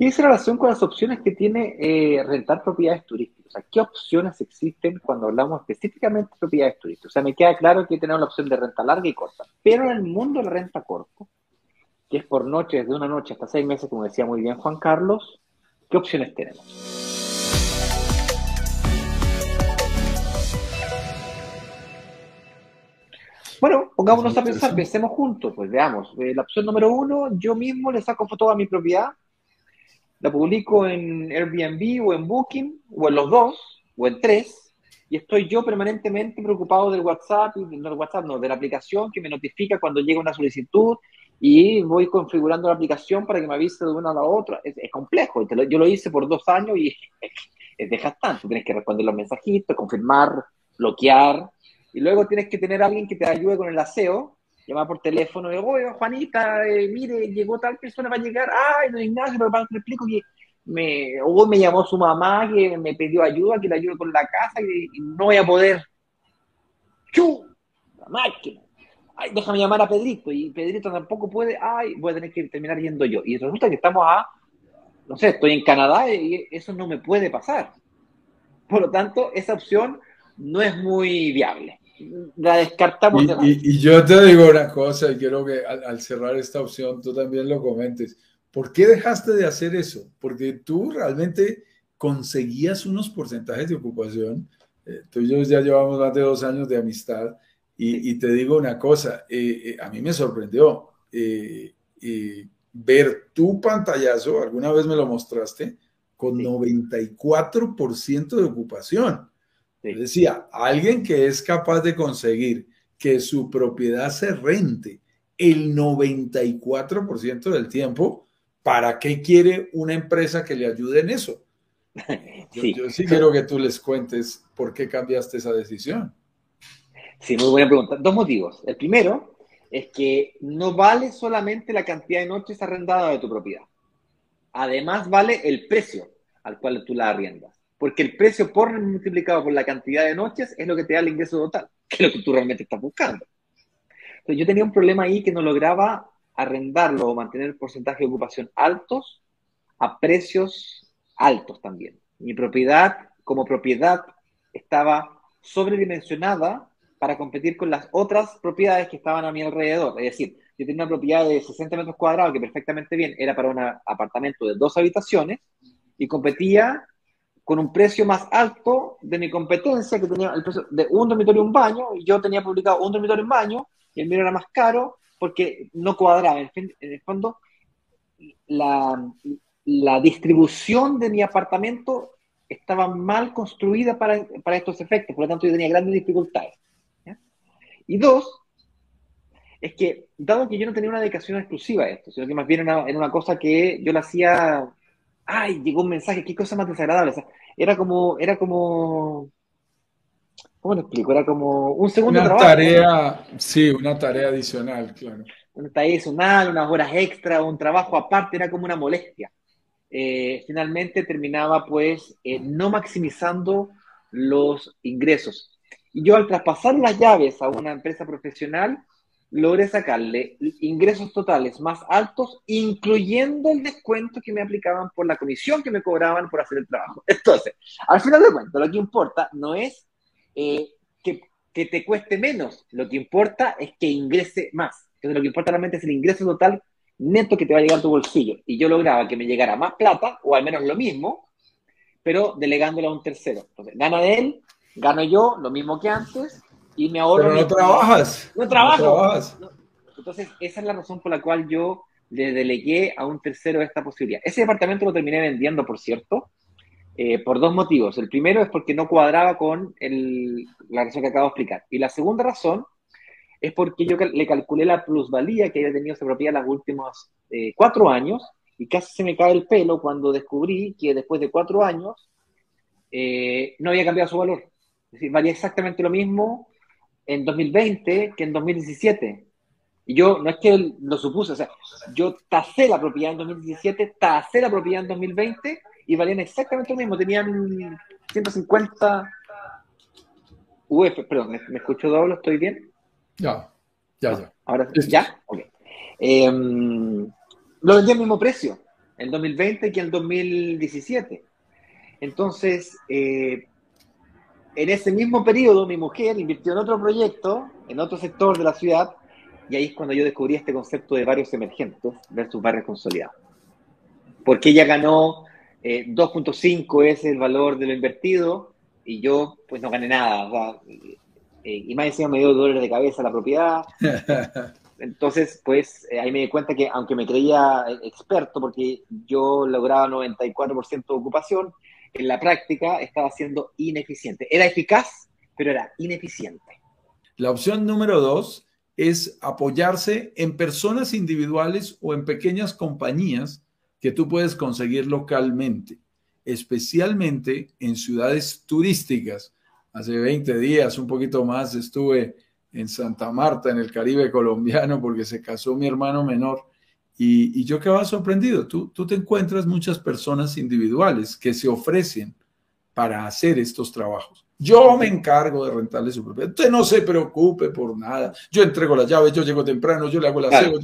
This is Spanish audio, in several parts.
Y esa relación con las opciones que tiene eh, rentar propiedades turísticas. O sea, ¿qué opciones existen cuando hablamos específicamente de propiedades turísticas? O sea, me queda claro que tenemos la opción de renta larga y corta. Pero en el mundo de la renta corta, que es por noche, desde una noche hasta seis meses, como decía muy bien Juan Carlos, ¿qué opciones tenemos? Bueno, pongámonos a pensar, pensemos juntos, pues veamos. Eh, la opción número uno, yo mismo le saco foto a mi propiedad, la publico en Airbnb o en Booking, o en los dos, o en tres, y estoy yo permanentemente preocupado del WhatsApp, no del WhatsApp, no, de la aplicación que me notifica cuando llega una solicitud, y voy configurando la aplicación para que me avise de una a la otra. Es, complejo, yo lo hice por dos años y es desgastante. Tienes que responder los mensajitos, confirmar, bloquear, y luego tienes que tener alguien que te ayude con el aseo, llamar por teléfono, y, oye, Juanita, eh, mire, llegó tal persona, va a llegar, ay, no Ignacio, pero te explico que me, o me llamó su mamá, que me pidió ayuda, que le ayude con la casa, y, no voy a poder. ¡Chu! La máquina. Ay, déjame llamar a Pedrito, y Pedrito tampoco puede, ay, voy a tener que terminar yendo yo. Y resulta que estamos a, no sé, estoy en Canadá y eso no me puede pasar. Por lo tanto, esa opción no es muy viable. La descartamos. Y, y, yo te digo una cosa y quiero que al, cerrar esta opción tú también lo comentes. ¿Por qué dejaste de hacer eso? Porque tú realmente conseguías unos porcentajes de ocupación. Eh, tú y yo ya llevamos más de dos años de amistad y, te digo una cosa, eh, eh, a mí me sorprendió ver tu pantallazo, alguna vez me lo mostraste, con 94% de ocupación. Decía, alguien que es capaz de conseguir que su propiedad se rente el 94% del tiempo, ¿para qué quiere una empresa que le ayude en eso? Yo sí. quiero que tú les cuentes por qué cambiaste esa decisión. Sí, muy buena pregunta. Dos motivos. El primero es que no vale solamente la cantidad de noches arrendadas de tu propiedad. Además, vale el precio al cual tú la arriendas porque el precio por multiplicado por la cantidad de noches es lo que te da el ingreso total, que es lo que tú realmente estás buscando. Entonces yo tenía un problema ahí que no lograba arrendarlo o mantener porcentaje de ocupación altos a precios altos también. Mi propiedad como propiedad estaba sobredimensionada para competir con las otras propiedades que estaban a mi alrededor. Es decir, yo tenía una propiedad de 60 metros cuadrados que perfectamente bien era para un apartamento de dos habitaciones y competía con un precio más alto de mi competencia, que tenía el precio de un dormitorio y un baño, y yo tenía publicado un dormitorio y un baño, y el mío era más caro porque no cuadraba. En el fondo, la, la distribución de mi apartamento estaba mal construida para, para, estos efectos, por lo tanto yo tenía grandes dificultades. Y dos, es que dado que yo no tenía una dedicación exclusiva a esto, sino que más bien era una, era una cosa que yo la hacía ay, llegó un mensaje, qué cosa más desagradable. era como, era como, ¿cómo lo explico? Era como un segundo una tarea, sí, una tarea adicional, claro. Una tarea adicional, unas horas extra, un trabajo aparte, era como una molestia. Eh, finalmente terminaba pues eh, no maximizando los ingresos. Y yo al traspasar las llaves a una empresa profesional, logré sacarle ingresos totales más altos, incluyendo el descuento que me aplicaban por la comisión que me cobraban por hacer el trabajo. Entonces, al final de cuentas, lo que importa no es eh, que, te cueste menos, lo que importa es que ingrese más. Entonces, lo que importa realmente es el ingreso total neto que te va a llegar a tu bolsillo. Y yo lograba que me llegara más plata, o al menos lo mismo, pero delegándolo a un tercero. Entonces, gana de él, gano yo, lo mismo que antes, y me ahorro. Pero no trabajas. No trabajo. Entonces, esa es la razón por la cual yo le delegué a un tercero esta posibilidad. Ese departamento lo terminé vendiendo, por cierto, eh, por dos motivos. El primero es porque no cuadraba con el, la razón que acabo de explicar. Y la segunda razón es porque yo le calculé la plusvalía que había tenido esa propiedad los últimos eh, cuatro años y casi se me cae el pelo cuando descubrí que después de cuatro años eh, no había cambiado su valor. Es decir, valía exactamente lo mismo en 2020 que en 2017. Y yo, no es que lo supuse, o sea, yo tasé la propiedad en 2017, tasé la propiedad en 2020 y valían exactamente lo mismo. Tenían 150 UF, perdón, ¿me, escucho doble? ¿Estoy bien? Ya, ya, ya. Ahora, ¿ya? Ok. Em, lo vendí al mismo precio. en 2020 que en 2017. Entonces, eh, en ese mismo periodo, mi mujer invirtió en otro proyecto, en otro sector de la ciudad, y ahí es cuando yo descubrí este concepto de barrios emergentes versus barrios consolidados. Porque ella ganó 2.5 eh, es el valor de lo invertido y yo pues no gané nada. Eh, y más encima me dio dolores de cabeza la propiedad. Entonces, pues eh, ahí me di cuenta que aunque me creía experto, porque yo lograba 94% de ocupación, en la práctica estaba siendo ineficiente. Era eficaz, pero era ineficiente. La opción número dos es apoyarse en personas individuales o en pequeñas compañías que tú puedes conseguir localmente, especialmente en ciudades turísticas. Hace 20 días, un poquito más, estuve en Santa Marta, en el Caribe colombiano, porque se casó mi hermano menor. Y, yo quedaba sorprendido. Tú, tú te encuentras muchas personas individuales que se ofrecen para hacer estos trabajos. Yo me encargo de rentarle su propiedad. Usted no se preocupe por nada. Yo entrego las llaves, yo llego temprano, yo le hago las claro.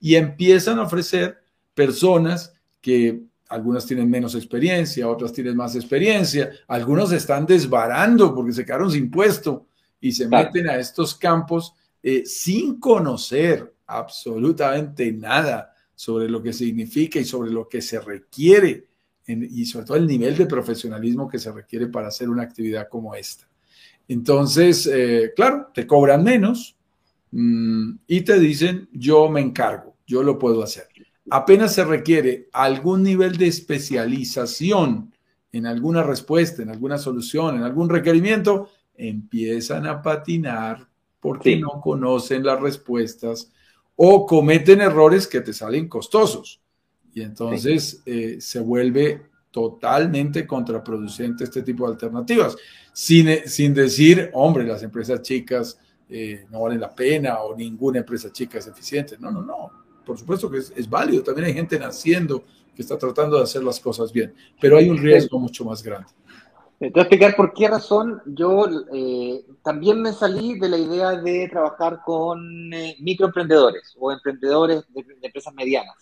y empiezan a ofrecer personas que algunas tienen menos experiencia, otras tienen más experiencia, algunos están desbarando porque se quedaron sin puesto y se meten a estos campos eh, sin conocer absolutamente nada sobre lo que significa y sobre lo que se requiere y sobre todo el nivel de profesionalismo que se requiere para hacer una actividad como esta. Entonces, eh, claro, te cobran menos mmm, y te dicen, yo me encargo, yo lo puedo hacer apenas se requiere algún nivel de especialización en alguna respuesta, en alguna solución, en algún requerimiento, empiezan a patinar porque no conocen las respuestas o cometen errores que te salen costosos. Y entonces eh, se vuelve totalmente contraproducente este tipo de alternativas, sin, sin decir, hombre, las empresas chicas eh, no valen la pena o ninguna empresa chica es eficiente. No, no, no por supuesto que es, válido. También hay gente naciendo que está tratando de hacer las cosas bien, pero hay un riesgo mucho más grande. Te voy a explicar por qué razón yo eh, también me salí de la idea de trabajar con eh, microemprendedores o emprendedores de, empresas medianas.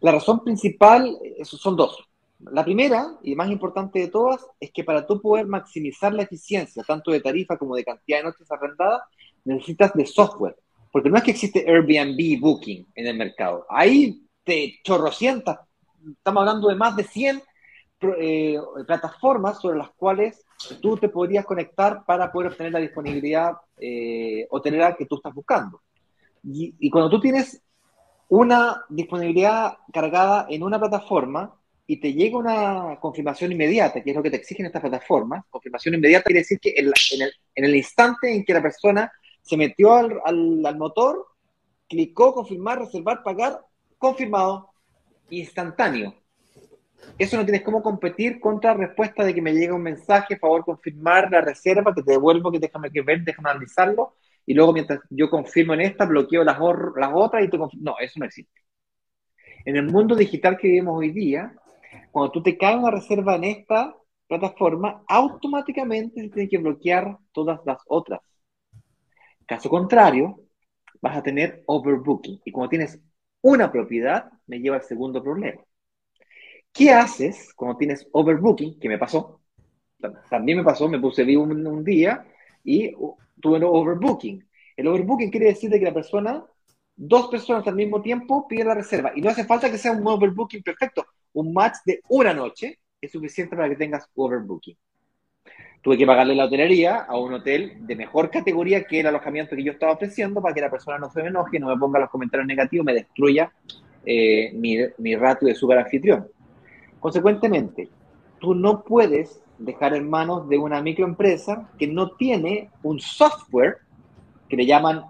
La razón principal son dos. La primera, y más importante de todas, es que para tú poder maximizar la eficiencia, tanto de tarifa como de cantidad de noches arrendadas, necesitas de software. Porque no es que existe Airbnb Booking en el mercado. Hay te chorrocientas, estamos hablando de más de 100 eh, plataformas sobre las cuales tú te podrías conectar para poder obtener la disponibilidad eh, hotelera que tú estás buscando. Y, y, cuando tú tienes una disponibilidad cargada en una plataforma y te llega una confirmación inmediata, que es lo que te exigen estas plataformas, confirmación inmediata quiere decir que en, el, en el instante en que la persona se metió al, al, motor, clicó confirmar, reservar, pagar, confirmado, instantáneo. Eso no tienes cómo competir contra la respuesta de que me llega un mensaje, favor confirmar la reserva, que te devuelvo, que déjame que ver, déjame analizarlo, y luego mientras yo confirmo en esta, bloqueo las, otras y te. No, eso no existe. En el mundo digital que vivimos hoy día, cuando tú te caes una reserva en esta plataforma, automáticamente se que bloquear todas las otras. Caso contrario, vas a tener overbooking. Y como tienes una propiedad, me lleva al segundo problema. ¿Qué haces cuando tienes overbooking? Que me pasó. También me pasó, me puse vivo un, día y tuve un overbooking. El overbooking quiere decir que la persona, dos personas al mismo tiempo piden la reserva. Y no hace falta que sea un overbooking perfecto. Un match de una noche es suficiente para que tengas overbooking tuve que pagarle la hotelería a un hotel de mejor categoría que el alojamiento que yo estaba ofreciendo para que la persona no se me enoje, no me ponga los comentarios negativos, me destruya eh, mi, mi ratio de super anfitrión. Consecuentemente, tú no puedes dejar en manos de una microempresa que no tiene un software que le llaman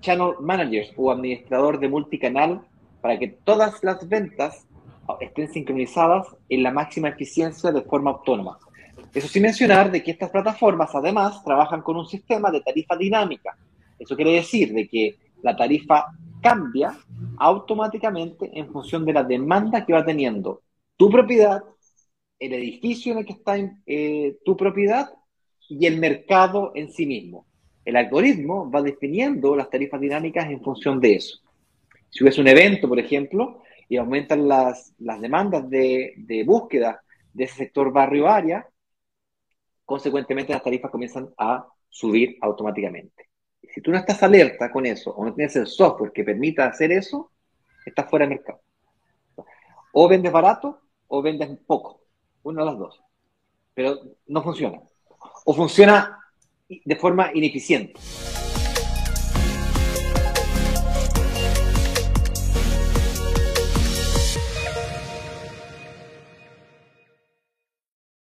channel managers o administrador de multicanal para que todas las ventas estén sincronizadas en la máxima eficiencia de forma autónoma. Eso sin mencionar de que estas plataformas además trabajan con un sistema de tarifa dinámica. Eso quiere decir de que la tarifa cambia automáticamente en función de la demanda que va teniendo tu propiedad, el edificio en el que está eh, tu propiedad y el mercado en sí mismo. El algoritmo va definiendo las tarifas dinámicas en función de eso. Si hubiese un evento, por ejemplo, y aumentan las, demandas de, de, búsqueda de ese sector barrio-área, consecuentemente las tarifas comienzan a subir automáticamente. Si tú no estás alerta con eso o no tienes el software que permita hacer eso, estás fuera de mercado. O vendes barato o vendes poco, una de las dos. Pero no funciona. O funciona de forma ineficiente.